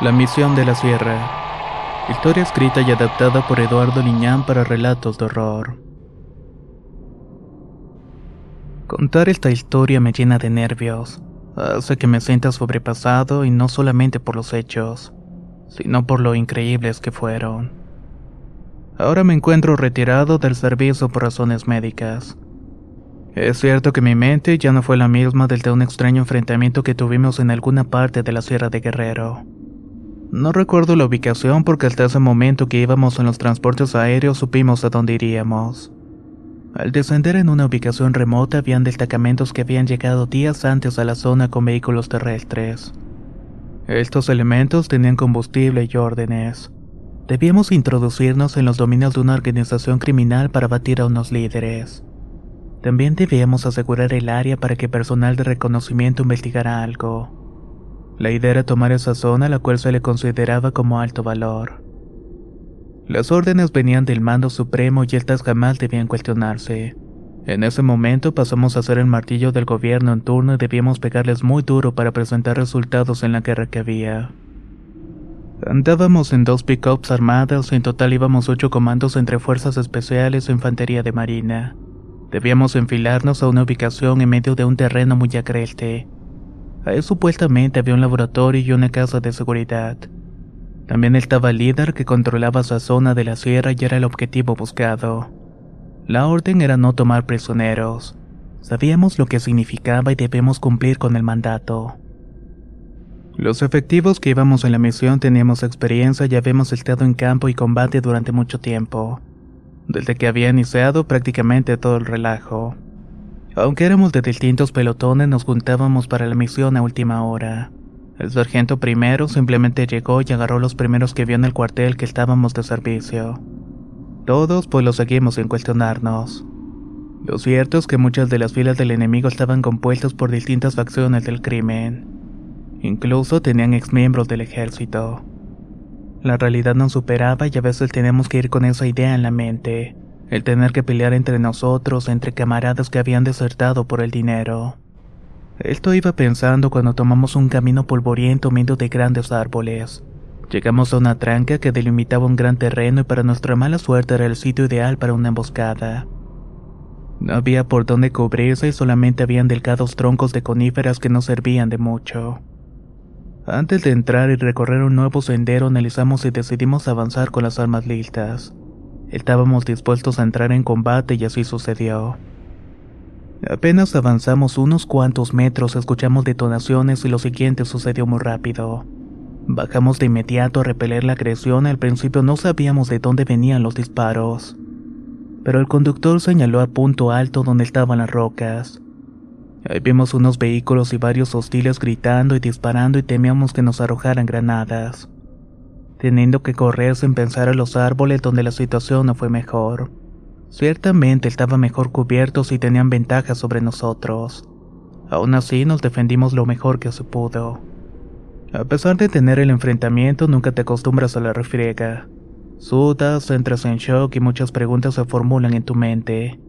La misión de la sierra. Historia escrita y adaptada por Eduardo Liñán para relatos de horror. Contar esta historia me llena de nervios. Hace que me sienta sobrepasado y no solamente por los hechos, sino por lo increíbles que fueron. Ahora me encuentro retirado del servicio por razones médicas. Es cierto que mi mente ya no fue la misma desde un extraño enfrentamiento que tuvimos en alguna parte de la Sierra de Guerrero. No recuerdo la ubicación porque hasta ese momento que íbamos en los transportes aéreos supimos a dónde iríamos. Al descender en una ubicación remota habían destacamentos que habían llegado días antes a la zona con vehículos terrestres. Estos elementos tenían combustible y órdenes. Debíamos introducirnos en los dominios de una organización criminal para batir a unos líderes. También debíamos asegurar el área para que personal de reconocimiento investigara algo. La idea era tomar esa zona la cual se le consideraba como alto valor. Las órdenes venían del mando supremo y estas jamás debían cuestionarse. En ese momento pasamos a ser el martillo del gobierno en turno y debíamos pegarles muy duro para presentar resultados en la guerra que había. Andábamos en dos pickups armadas, en total íbamos ocho comandos entre fuerzas especiales e infantería de marina. Debíamos enfilarnos a una ubicación en medio de un terreno muy agreste. Supuestamente había un laboratorio y una casa de seguridad. También estaba el líder que controlaba esa zona de la sierra y era el objetivo buscado. La orden era no tomar prisioneros. Sabíamos lo que significaba y debemos cumplir con el mandato. Los efectivos que íbamos en la misión teníamos experiencia y habíamos estado en campo y combate durante mucho tiempo. Desde que había iniciado prácticamente todo el relajo. Aunque éramos de distintos pelotones, nos juntábamos para la misión a última hora. El sargento primero simplemente llegó y agarró los primeros que vio en el cuartel que estábamos de servicio. Todos pues lo seguimos sin cuestionarnos. Lo cierto es que muchas de las filas del enemigo estaban compuestas por distintas facciones del crimen. Incluso tenían exmiembros del ejército. La realidad nos superaba y a veces teníamos que ir con esa idea en la mente el tener que pelear entre nosotros, entre camaradas que habían desertado por el dinero. Esto iba pensando cuando tomamos un camino polvoriento medio de grandes árboles. Llegamos a una tranca que delimitaba un gran terreno y para nuestra mala suerte era el sitio ideal para una emboscada. No había por dónde cubrirse y solamente habían delgados troncos de coníferas que no servían de mucho. Antes de entrar y recorrer un nuevo sendero analizamos y decidimos avanzar con las armas listas. Estábamos dispuestos a entrar en combate y así sucedió. Apenas avanzamos unos cuantos metros escuchamos detonaciones y lo siguiente sucedió muy rápido. Bajamos de inmediato a repeler la agresión, al principio no sabíamos de dónde venían los disparos. Pero el conductor señaló a punto alto donde estaban las rocas. Ahí vimos unos vehículos y varios hostiles gritando y disparando y temíamos que nos arrojaran granadas teniendo que correr sin pensar a los árboles donde la situación no fue mejor. Ciertamente estaban mejor cubiertos y tenían ventaja sobre nosotros. Aún así nos defendimos lo mejor que se pudo. A pesar de tener el enfrentamiento, nunca te acostumbras a la refriega. Sudas, entras en shock y muchas preguntas se formulan en tu mente.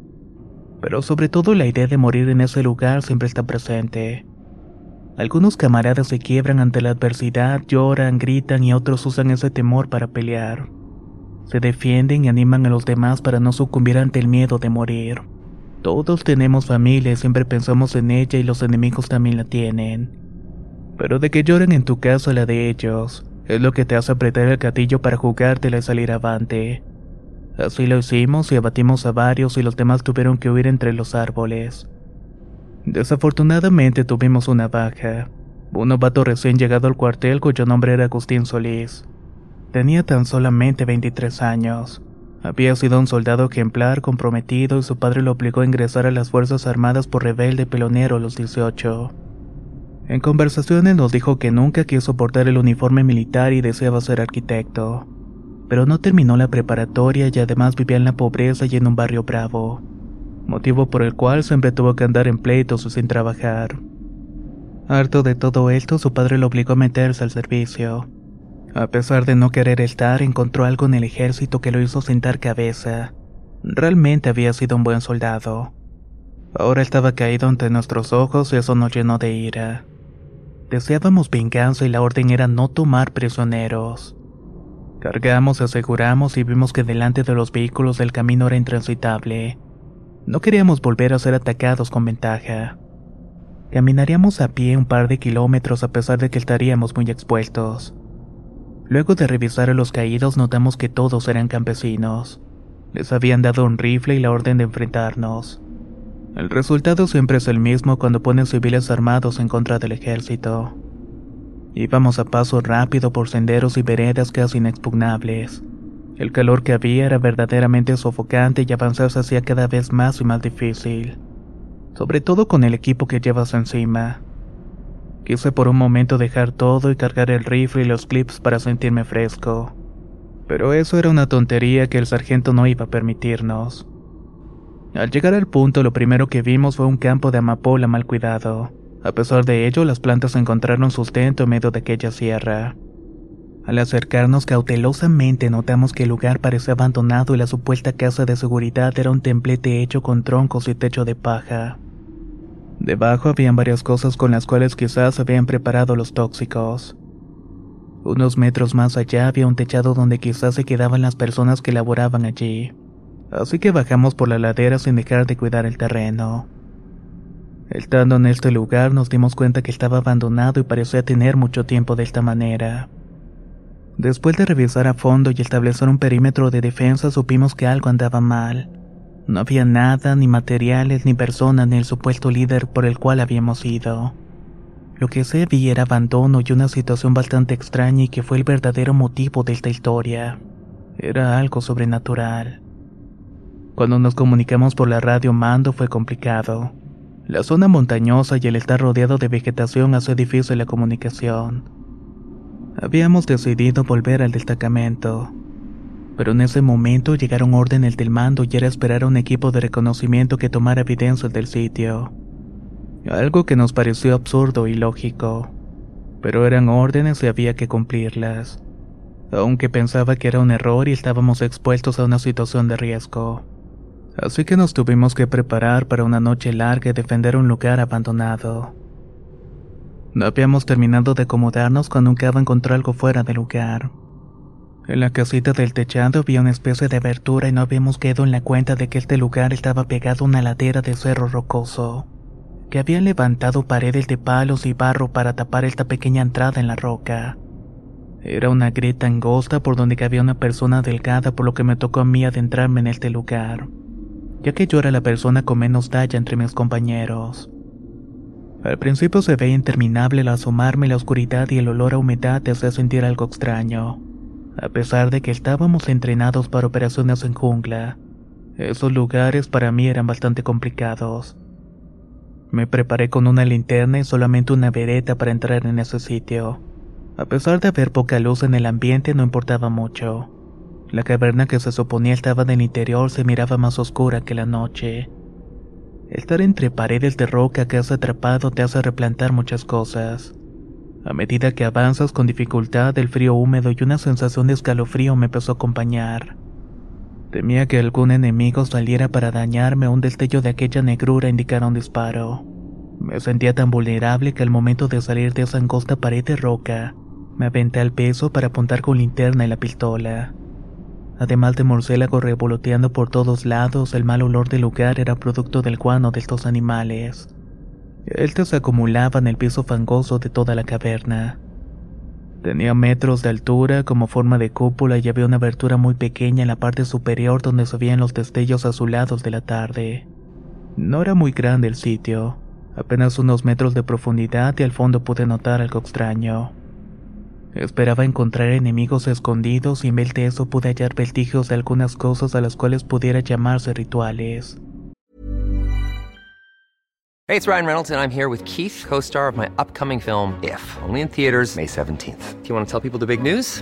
Pero sobre todo la idea de morir en ese lugar siempre está presente. Algunos camaradas se quiebran ante la adversidad, lloran, gritan y otros usan ese temor para pelear. Se defienden y animan a los demás para no sucumbir ante el miedo de morir. Todos tenemos familia y siempre pensamos en ella y los enemigos también la tienen. Pero de que lloren en tu caso la de ellos, es lo que te hace apretar el gatillo para jugártela y salir avante. Así lo hicimos y abatimos a varios y los demás tuvieron que huir entre los árboles. Desafortunadamente tuvimos una baja. Un novato recién llegado al cuartel cuyo nombre era Agustín Solís. Tenía tan solamente 23 años. Había sido un soldado ejemplar comprometido y su padre lo obligó a ingresar a las Fuerzas Armadas por rebelde pelonero a los 18. En conversaciones nos dijo que nunca quiso portar el uniforme militar y deseaba ser arquitecto. Pero no terminó la preparatoria y además vivía en la pobreza y en un barrio bravo, motivo por el cual siempre tuvo que andar en pleitos o sin trabajar. Harto de todo esto, su padre lo obligó a meterse al servicio. A pesar de no querer estar, encontró algo en el ejército que lo hizo sentar cabeza. Realmente había sido un buen soldado. Ahora estaba caído ante nuestros ojos y eso nos llenó de ira. Deseábamos venganza y la orden era no tomar prisioneros. Cargamos, aseguramos y vimos que delante de los vehículos el camino era intransitable. No queríamos volver a ser atacados con ventaja. Caminaríamos a pie un par de kilómetros a pesar de que estaríamos muy expuestos. Luego de revisar a los caídos notamos que todos eran campesinos. Les habían dado un rifle y la orden de enfrentarnos. El resultado siempre es el mismo cuando ponen civiles armados en contra del ejército. Íbamos a paso rápido por senderos y veredas casi inexpugnables. El calor que había era verdaderamente sofocante y avanzar se hacía cada vez más y más difícil sobre todo con el equipo que llevas encima. Quise por un momento dejar todo y cargar el rifle y los clips para sentirme fresco. Pero eso era una tontería que el sargento no iba a permitirnos. Al llegar al punto, lo primero que vimos fue un campo de amapola mal cuidado. A pesar de ello, las plantas encontraron sustento en medio de aquella sierra. Al acercarnos cautelosamente notamos que el lugar parecía abandonado y la supuesta casa de seguridad era un templete hecho con troncos y techo de paja. Debajo habían varias cosas con las cuales quizás habían preparado los tóxicos. Unos metros más allá había un techado donde quizás se quedaban las personas que laboraban allí. Así que bajamos por la ladera sin dejar de cuidar el terreno. Estando en este lugar nos dimos cuenta que estaba abandonado y parecía tener mucho tiempo de esta manera. Después de revisar a fondo y establecer un perímetro de defensa supimos que algo andaba mal. No había nada, ni materiales, ni personas, ni el supuesto líder por el cual habíamos ido. Lo que se vi era abandono y una situación bastante extraña y que fue el verdadero motivo de esta historia. Era algo sobrenatural. Cuando nos comunicamos por la radio mando fue complicado. La zona montañosa y el estar rodeado de vegetación hace difícil la comunicación. Habíamos decidido volver al destacamento pero en ese momento llegaron órdenes del mando y era esperar a un equipo de reconocimiento que tomara evidencias del sitio. Algo que nos pareció absurdo y lógico, pero eran órdenes y había que cumplirlas. Aunque pensaba que era un error y estábamos expuestos a una situación de riesgo. Así que nos tuvimos que preparar para una noche larga y defender un lugar abandonado. No habíamos terminado de acomodarnos cuando un cabo encontró algo fuera de lugar. En la casita del techado había una especie de abertura y no habíamos quedado en la cuenta de que este lugar estaba pegado a una ladera de cerro rocoso, que habían levantado paredes de palos y barro para tapar esta pequeña entrada en la roca. Era una grieta angosta por donde cabía una persona delgada por lo que me tocó a mí adentrarme en este lugar, ya que yo era la persona con menos talla entre mis compañeros. Al principio se veía interminable al asomarme la oscuridad y el olor a humedad te hacía sentir algo extraño a pesar de que estábamos entrenados para operaciones en jungla. Esos lugares para mí eran bastante complicados. Me preparé con una linterna y solamente una vereta para entrar en ese sitio. A pesar de haber poca luz en el ambiente no importaba mucho. La caverna que se suponía estaba en el interior se miraba más oscura que la noche. Estar entre paredes de roca que has atrapado te hace replantar muchas cosas. A medida que avanzas con dificultad, el frío húmedo y una sensación de escalofrío me empezó a acompañar. Temía que algún enemigo saliera para dañarme un destello de aquella negrura indicara un disparo. Me sentía tan vulnerable que al momento de salir de esa angosta pared de roca, me aventé al peso para apuntar con linterna y la pistola. Además de murciélagos revoloteando por todos lados, el mal olor del lugar era producto del guano de estos animales. Estos se acumulaba en el piso fangoso de toda la caverna. Tenía metros de altura como forma de cúpula y había una abertura muy pequeña en la parte superior donde se los destellos azulados de la tarde. No era muy grande el sitio, apenas unos metros de profundidad y al fondo pude notar algo extraño. Esperaba encontrar enemigos escondidos y en vez de eso pude hallar vestigios de algunas cosas a las cuales pudiera llamarse rituales. Hey, it's Ryan Reynolds and I'm here with Keith, co-star of my upcoming film If, only in theaters May 17th. Do you want to tell people the big news?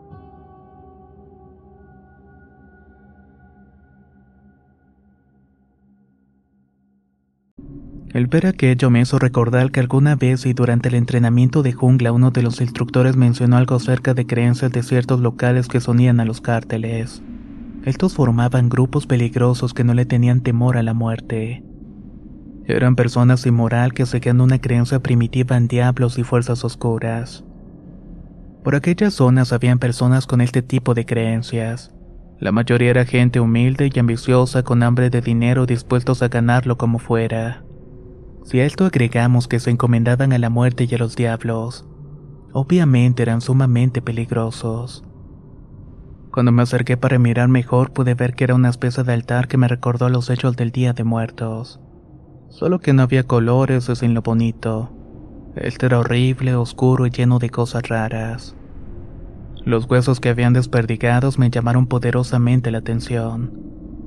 El ver aquello me hizo recordar que alguna vez y durante el entrenamiento de jungla uno de los instructores mencionó algo acerca de creencias de ciertos locales que sonían a los cárteles. Estos formaban grupos peligrosos que no le tenían temor a la muerte. Eran personas sin moral que seguían una creencia primitiva en diablos y fuerzas oscuras. Por aquellas zonas habían personas con este tipo de creencias. La mayoría era gente humilde y ambiciosa con hambre de dinero dispuestos a ganarlo como fuera. Si a esto agregamos que se encomendaban a la muerte y a los diablos, obviamente eran sumamente peligrosos. Cuando me acerqué para mirar mejor pude ver que era una especie de altar que me recordó los hechos del Día de Muertos. Solo que no había colores o sin lo bonito. Este era horrible, oscuro y lleno de cosas raras. Los huesos que habían desperdigados me llamaron poderosamente la atención.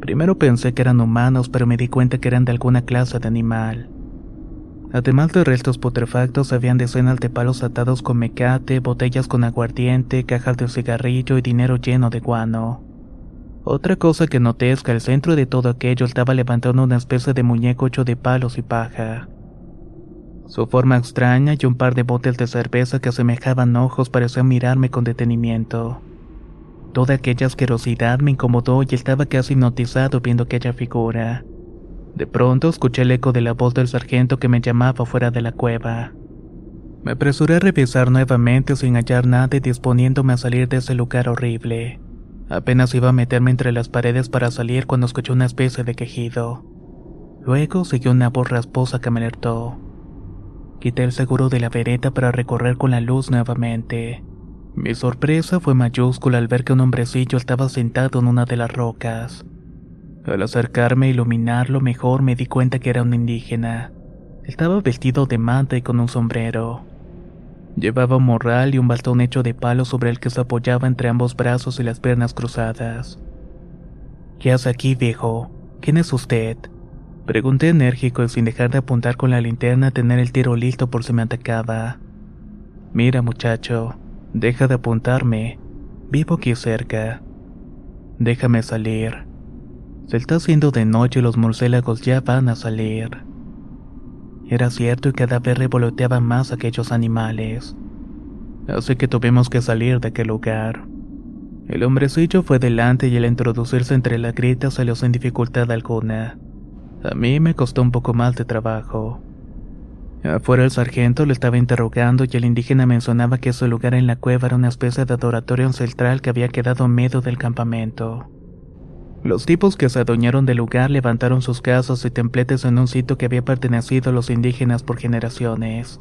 Primero pensé que eran humanos, pero me di cuenta que eran de alguna clase de animal. Además de restos putrefactos, habían decenas de palos atados con mecate, botellas con aguardiente, cajas de cigarrillo y dinero lleno de guano. Otra cosa que noté es que al centro de todo aquello estaba levantando una especie de muñeco hecho de palos y paja. Su forma extraña y un par de botes de cerveza que asemejaban ojos parecían mirarme con detenimiento. Toda aquella asquerosidad me incomodó y estaba casi hipnotizado viendo aquella figura. De pronto escuché el eco de la voz del sargento que me llamaba fuera de la cueva. Me apresuré a revisar nuevamente sin hallar nada y disponiéndome a salir de ese lugar horrible. Apenas iba a meterme entre las paredes para salir cuando escuché una especie de quejido. Luego siguió una voz rasposa que me alertó. Quité el seguro de la vereta para recorrer con la luz nuevamente. Mi sorpresa fue mayúscula al ver que un hombrecillo estaba sentado en una de las rocas. Al acercarme e iluminarlo mejor me di cuenta que era un indígena. Estaba vestido de manta y con un sombrero. Llevaba un morral y un bastón hecho de palo sobre el que se apoyaba entre ambos brazos y las piernas cruzadas. ¿Qué hace aquí, viejo? ¿Quién es usted? Pregunté enérgico y sin dejar de apuntar con la linterna a tener el tiro listo por si me atacaba. Mira, muchacho, deja de apuntarme. Vivo aquí cerca. Déjame salir. Se está haciendo de noche y los murciélagos ya van a salir. Era cierto y cada vez revoloteaban más aquellos animales. Así que tuvimos que salir de aquel lugar. El hombrecillo fue delante y al introducirse entre las gritas salió sin dificultad alguna. A mí me costó un poco más de trabajo. Afuera el sargento lo estaba interrogando y el indígena mencionaba que ese lugar en la cueva era una especie de adoratorio ancestral que había quedado en medio del campamento. Los tipos que se adueñaron del lugar levantaron sus casas y templetes en un sitio que había pertenecido a los indígenas por generaciones,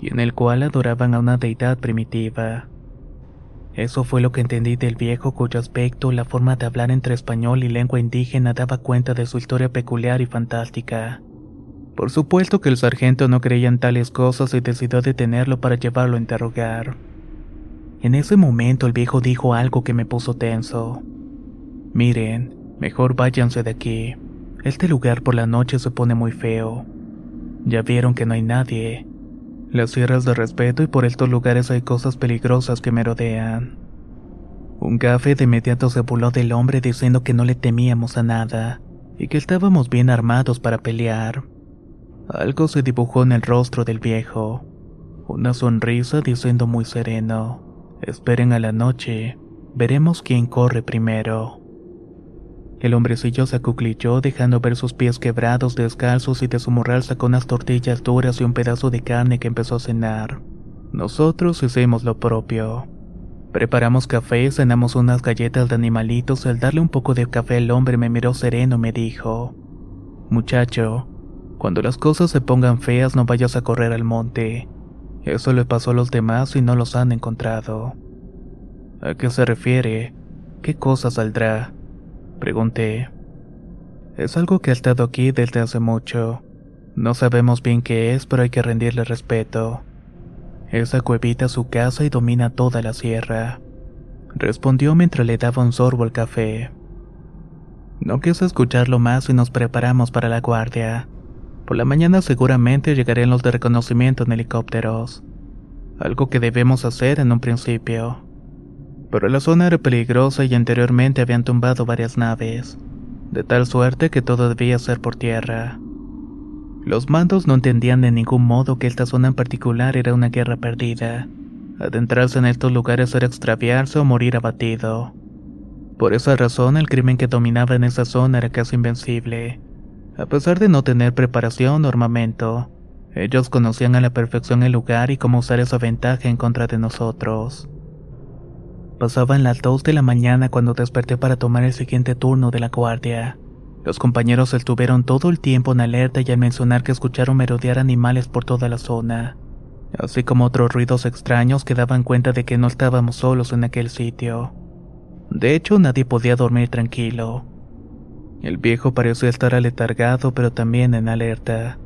y en el cual adoraban a una deidad primitiva. Eso fue lo que entendí del viejo cuyo aspecto, la forma de hablar entre español y lengua indígena daba cuenta de su historia peculiar y fantástica. Por supuesto que el sargento no creía en tales cosas y decidió detenerlo para llevarlo a interrogar. En ese momento el viejo dijo algo que me puso tenso. Miren, Mejor váyanse de aquí. Este lugar por la noche se pone muy feo. Ya vieron que no hay nadie. Las sierras de respeto y por estos lugares hay cosas peligrosas que me rodean. Un gafe de inmediato se burló del hombre diciendo que no le temíamos a nada y que estábamos bien armados para pelear. Algo se dibujó en el rostro del viejo. Una sonrisa diciendo muy sereno, esperen a la noche, veremos quién corre primero. El hombrecillo se acuclilló dejando ver sus pies quebrados descalzos y de su morral sacó unas tortillas duras y un pedazo de carne que empezó a cenar. Nosotros hicimos lo propio. Preparamos café, cenamos unas galletas de animalitos. Al darle un poco de café el hombre me miró sereno y me dijo: Muchacho, cuando las cosas se pongan feas no vayas a correr al monte. Eso le pasó a los demás y no los han encontrado. ¿A qué se refiere? ¿Qué cosa saldrá? Pregunté. Es algo que ha estado aquí desde hace mucho. No sabemos bien qué es, pero hay que rendirle respeto. Esa cuevita es su casa y domina toda la sierra. Respondió mientras le daba un sorbo al café. No quise escucharlo más y nos preparamos para la guardia. Por la mañana seguramente llegarían los de reconocimiento en helicópteros. Algo que debemos hacer en un principio pero la zona era peligrosa y anteriormente habían tumbado varias naves, de tal suerte que todo debía ser por tierra. Los mandos no entendían de ningún modo que esta zona en particular era una guerra perdida. Adentrarse en estos lugares era extraviarse o morir abatido. Por esa razón el crimen que dominaba en esa zona era casi invencible. A pesar de no tener preparación o armamento, ellos conocían a la perfección el lugar y cómo usar esa ventaja en contra de nosotros. Pasaban las dos de la mañana cuando desperté para tomar el siguiente turno de la guardia. Los compañeros estuvieron todo el tiempo en alerta y al mencionar que escucharon merodear animales por toda la zona, así como otros ruidos extraños que daban cuenta de que no estábamos solos en aquel sitio. De hecho, nadie podía dormir tranquilo. El viejo parecía estar aletargado pero también en alerta.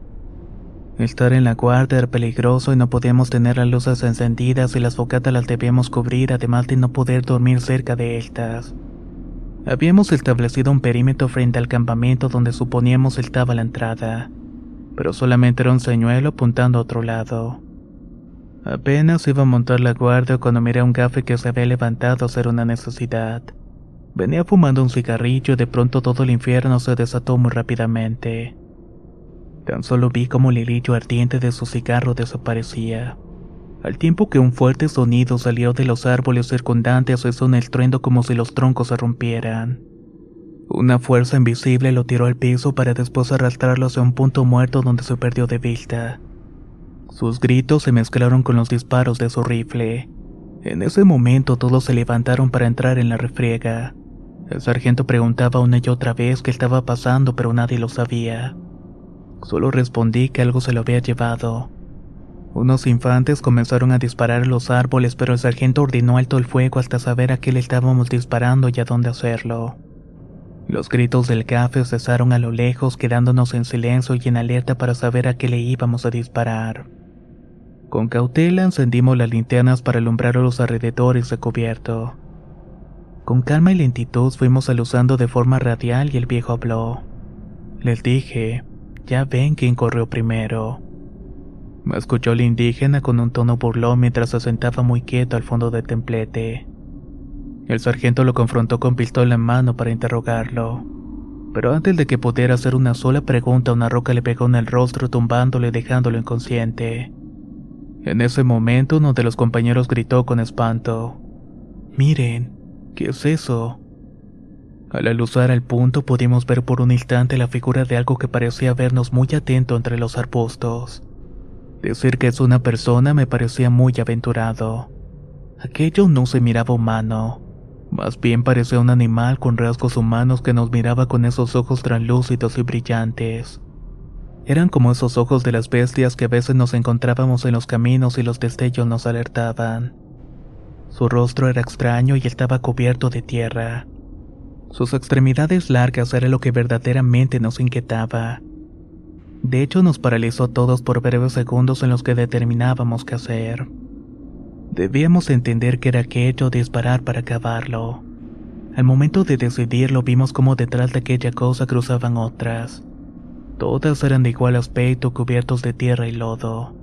Estar en la guardia era peligroso y no podíamos tener las luces encendidas y las focatas las debíamos cubrir además de no poder dormir cerca de estas. Habíamos establecido un perímetro frente al campamento donde suponíamos estaba la entrada. pero solamente era un señuelo apuntando a otro lado. Apenas iba a montar la guardia cuando miré a un gafe que se había levantado a hacer una necesidad. Venía fumando un cigarrillo y de pronto todo el infierno se desató muy rápidamente. Tan solo vi como el hilillo ardiente de su cigarro desaparecía, al tiempo que un fuerte sonido salió de los árboles circundantes hizo un estruendo como si los troncos se rompieran. Una fuerza invisible lo tiró al piso para después arrastrarlo hacia un punto muerto donde se perdió de vista. Sus gritos se mezclaron con los disparos de su rifle. En ese momento todos se levantaron para entrar en la refriega. El sargento preguntaba una y otra vez qué estaba pasando, pero nadie lo sabía. Solo respondí que algo se lo había llevado. Unos infantes comenzaron a disparar a los árboles, pero el sargento ordenó alto el fuego hasta saber a qué le estábamos disparando y a dónde hacerlo. Los gritos del café cesaron a lo lejos, quedándonos en silencio y en alerta para saber a qué le íbamos a disparar. Con cautela encendimos las linternas para alumbrar a los alrededores de cubierto. Con calma y lentitud fuimos aluzando de forma radial y el viejo habló. Les dije, ya ven quién corrió primero. Me escuchó el indígena con un tono burlón mientras se sentaba muy quieto al fondo del templete. El sargento lo confrontó con pistola en mano para interrogarlo. Pero antes de que pudiera hacer una sola pregunta, una roca le pegó en el rostro tumbándole y dejándolo inconsciente. En ese momento uno de los compañeros gritó con espanto. Miren, ¿qué es eso? Al aluzar al punto pudimos ver por un instante la figura de algo que parecía vernos muy atento entre los arbustos. Decir que es una persona me parecía muy aventurado. Aquello no se miraba humano. Más bien parecía un animal con rasgos humanos que nos miraba con esos ojos translúcidos y brillantes. Eran como esos ojos de las bestias que a veces nos encontrábamos en los caminos y los destellos nos alertaban. Su rostro era extraño y estaba cubierto de tierra. Sus extremidades largas era lo que verdaderamente nos inquietaba. De hecho, nos paralizó a todos por breves segundos en los que determinábamos qué hacer. Debíamos entender que era aquello disparar para acabarlo. Al momento de decidirlo vimos como detrás de aquella cosa cruzaban otras. Todas eran de igual aspecto, cubiertos de tierra y lodo.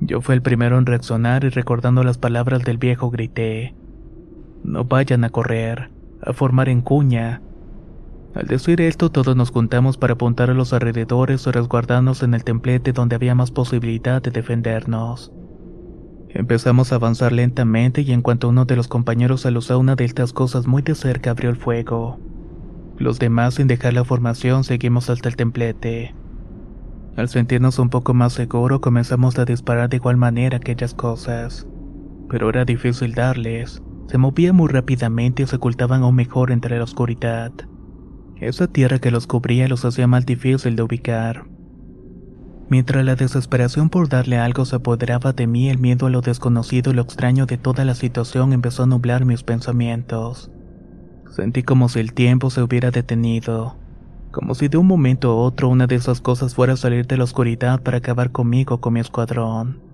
Yo fui el primero en reaccionar y recordando las palabras del viejo grité, No vayan a correr a formar en cuña. Al decir esto, todos nos juntamos para apuntar a los alrededores o resguardarnos en el templete donde había más posibilidad de defendernos. Empezamos a avanzar lentamente y en cuanto uno de los compañeros alusó una de estas cosas muy de cerca abrió el fuego. Los demás, sin dejar la formación, seguimos hasta el templete. Al sentirnos un poco más seguro, comenzamos a disparar de igual manera aquellas cosas. Pero era difícil darles. Se movían muy rápidamente y se ocultaban aún mejor entre la oscuridad. Esa tierra que los cubría los hacía más difícil de ubicar. Mientras la desesperación por darle algo se apoderaba de mí, el miedo a lo desconocido y lo extraño de toda la situación empezó a nublar mis pensamientos. Sentí como si el tiempo se hubiera detenido, como si de un momento a otro una de esas cosas fuera a salir de la oscuridad para acabar conmigo con mi escuadrón.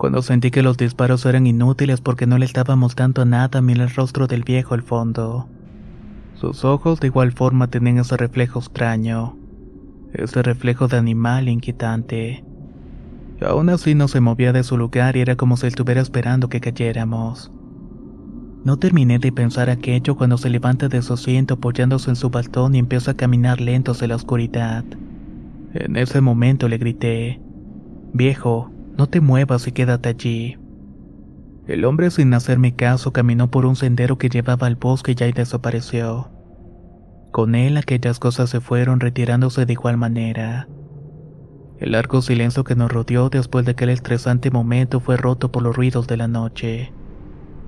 Cuando sentí que los disparos eran inútiles porque no le estábamos dando nada, miré el rostro del viejo al fondo. Sus ojos de igual forma tenían ese reflejo extraño, ese reflejo de animal inquietante. Aún así no se movía de su lugar y era como si estuviera esperando que cayéramos. No terminé de pensar aquello cuando se levanta de su asiento apoyándose en su bastón y empieza a caminar lento hacia la oscuridad. En ese momento le grité, Viejo, no te muevas y quédate allí. El hombre sin hacerme caso caminó por un sendero que llevaba al bosque y desapareció. Con él aquellas cosas se fueron retirándose de igual manera. El largo silencio que nos rodeó después de aquel estresante momento fue roto por los ruidos de la noche.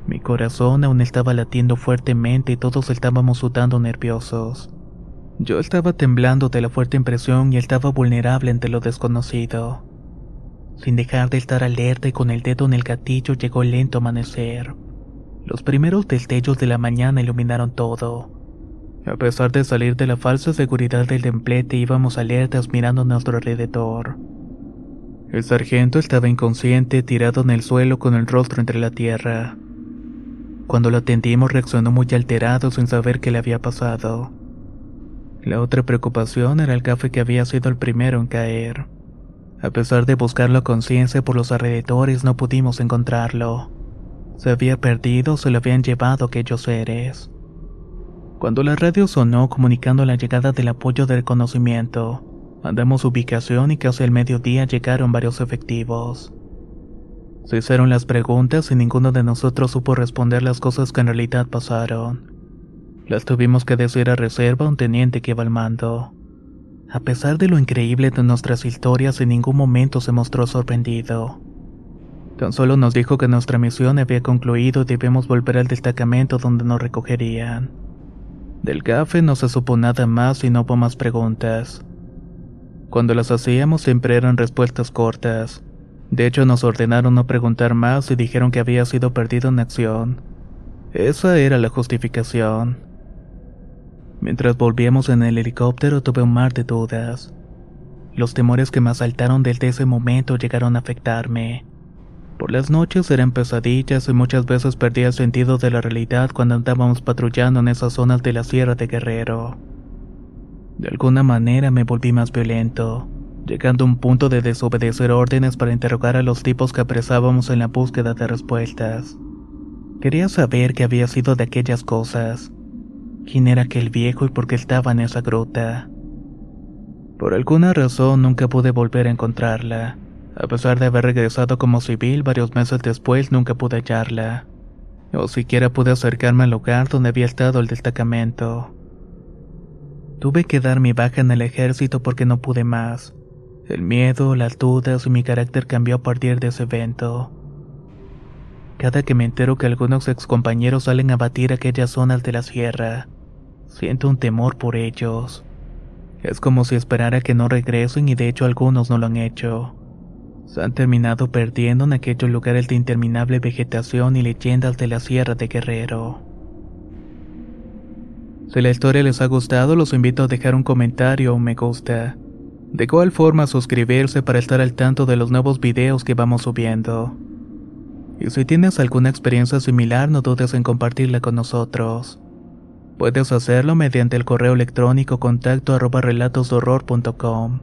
Mi corazón aún estaba latiendo fuertemente y todos estábamos sudando nerviosos. Yo estaba temblando de la fuerte impresión y estaba vulnerable ante lo desconocido. Sin dejar de estar alerta y con el dedo en el gatillo llegó el lento amanecer. Los primeros destellos de la mañana iluminaron todo. A pesar de salir de la falsa seguridad del templete, íbamos alertas mirando a nuestro alrededor. El sargento estaba inconsciente, tirado en el suelo con el rostro entre la tierra. Cuando lo atendimos reaccionó muy alterado sin saber qué le había pasado. La otra preocupación era el café que había sido el primero en caer. A pesar de buscarlo a conciencia por los alrededores, no pudimos encontrarlo. Se había perdido se lo habían llevado aquellos seres. Cuando la radio sonó comunicando la llegada del apoyo de reconocimiento, mandamos ubicación y casi al mediodía llegaron varios efectivos. Se hicieron las preguntas y ninguno de nosotros supo responder las cosas que en realidad pasaron. Las tuvimos que decir a reserva a un teniente que iba al mando. A pesar de lo increíble de nuestras historias, en ningún momento se mostró sorprendido. Tan solo nos dijo que nuestra misión había concluido y debemos volver al destacamento donde nos recogerían. Del café no se supo nada más y no hubo más preguntas. Cuando las hacíamos siempre eran respuestas cortas. De hecho nos ordenaron no preguntar más y dijeron que había sido perdido en acción. Esa era la justificación. Mientras volvíamos en el helicóptero tuve un mar de dudas. Los temores que me asaltaron desde ese momento llegaron a afectarme. Por las noches eran pesadillas y muchas veces perdía el sentido de la realidad cuando andábamos patrullando en esas zonas de la Sierra de Guerrero. De alguna manera me volví más violento, llegando a un punto de desobedecer órdenes para interrogar a los tipos que apresábamos en la búsqueda de respuestas. Quería saber qué había sido de aquellas cosas, quién era aquel viejo y por qué estaba en esa gruta. Por alguna razón nunca pude volver a encontrarla. A pesar de haber regresado como civil varios meses después, nunca pude hallarla. O siquiera pude acercarme al lugar donde había estado el destacamento. Tuve que dar mi baja en el ejército porque no pude más. El miedo, las dudas y mi carácter cambió a partir de ese evento. Cada que me entero que algunos excompañeros salen a batir aquellas zonas de la sierra, siento un temor por ellos. Es como si esperara que no regresen y de hecho algunos no lo han hecho. Se han terminado perdiendo en aquellos lugares de interminable vegetación y leyendas de la Sierra de Guerrero. Si la historia les ha gustado, los invito a dejar un comentario o un me gusta. De igual forma suscribirse para estar al tanto de los nuevos videos que vamos subiendo. Y si tienes alguna experiencia similar, no dudes en compartirla con nosotros. Puedes hacerlo mediante el correo electrónico contacto arroba relatosdorror.com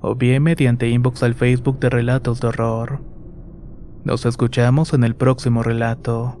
o bien mediante inbox al Facebook de Relatos de Horror. Nos escuchamos en el próximo relato.